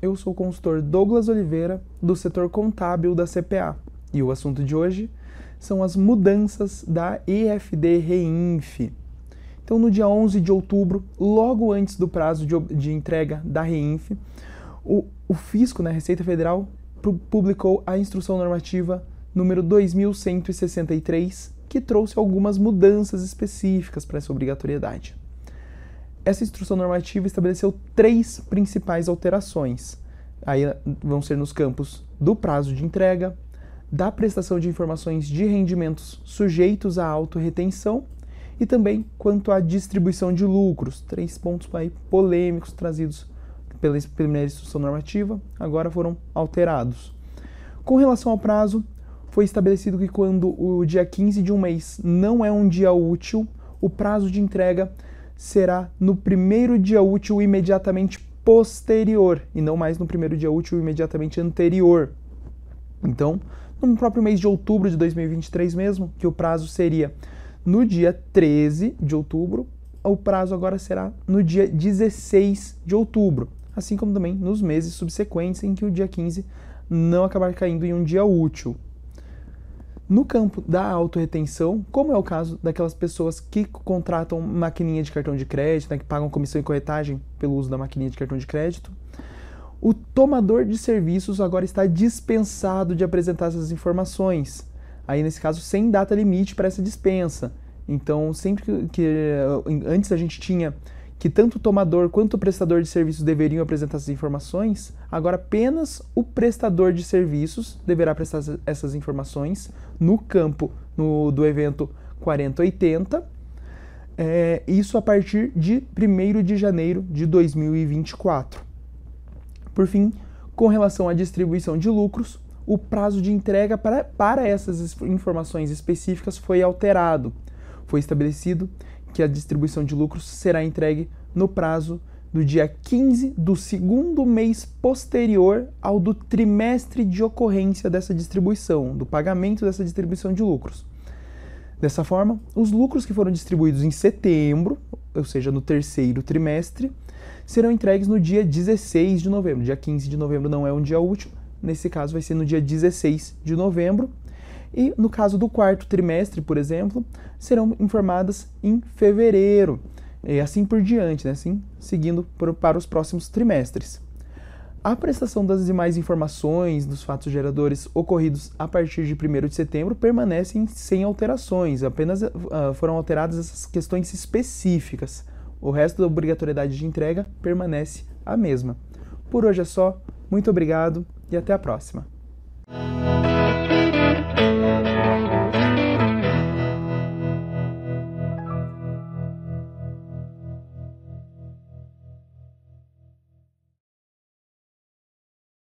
Eu sou o consultor Douglas Oliveira, do setor contábil da CPA, e o assunto de hoje são as mudanças da EFD Reinf. Então, no dia 11 de outubro, logo antes do prazo de, de entrega da Reinf, o, o Fisco, né, Receita Federal, publicou a instrução normativa número 2163, que trouxe algumas mudanças específicas para essa obrigatoriedade. Essa instrução normativa estabeleceu três principais alterações. Aí vão ser nos campos do prazo de entrega, da prestação de informações de rendimentos sujeitos à autorretenção e também quanto à distribuição de lucros. Três pontos aí polêmicos trazidos pela primeira instrução normativa, agora foram alterados. Com relação ao prazo, foi estabelecido que quando o dia 15 de um mês não é um dia útil, o prazo de entrega será no primeiro dia útil imediatamente posterior e não mais no primeiro dia útil imediatamente anterior. Então, no próprio mês de outubro de 2023 mesmo, que o prazo seria no dia 13 de outubro, o prazo agora será no dia 16 de outubro, assim como também nos meses subsequentes em que o dia 15 não acabar caindo em um dia útil. No campo da autorretenção, como é o caso daquelas pessoas que contratam maquininha de cartão de crédito, né, que pagam comissão e corretagem pelo uso da maquininha de cartão de crédito, o tomador de serviços agora está dispensado de apresentar essas informações. Aí, nesse caso, sem data limite para essa dispensa. Então, sempre que, que antes a gente tinha que tanto o tomador quanto o prestador de serviços deveriam apresentar essas informações, agora apenas o prestador de serviços deverá prestar essas informações no campo no, do evento 4080, é, isso a partir de 1 de janeiro de 2024. Por fim, com relação à distribuição de lucros, o prazo de entrega para, para essas informações específicas foi alterado. Foi estabelecido que a distribuição de lucros será entregue no prazo do dia 15 do segundo mês posterior ao do trimestre de ocorrência dessa distribuição, do pagamento dessa distribuição de lucros. Dessa forma, os lucros que foram distribuídos em setembro, ou seja, no terceiro trimestre, serão entregues no dia 16 de novembro. Dia 15 de novembro não é um dia útil, nesse caso vai ser no dia 16 de novembro, e no caso do quarto trimestre, por exemplo, serão informadas em fevereiro, e assim por diante, né? assim seguindo por, para os próximos trimestres. A prestação das demais informações dos fatos geradores ocorridos a partir de 1 de setembro permanecem sem alterações, apenas uh, foram alteradas essas questões específicas. O resto da obrigatoriedade de entrega permanece a mesma. Por hoje é só, muito obrigado e até a próxima.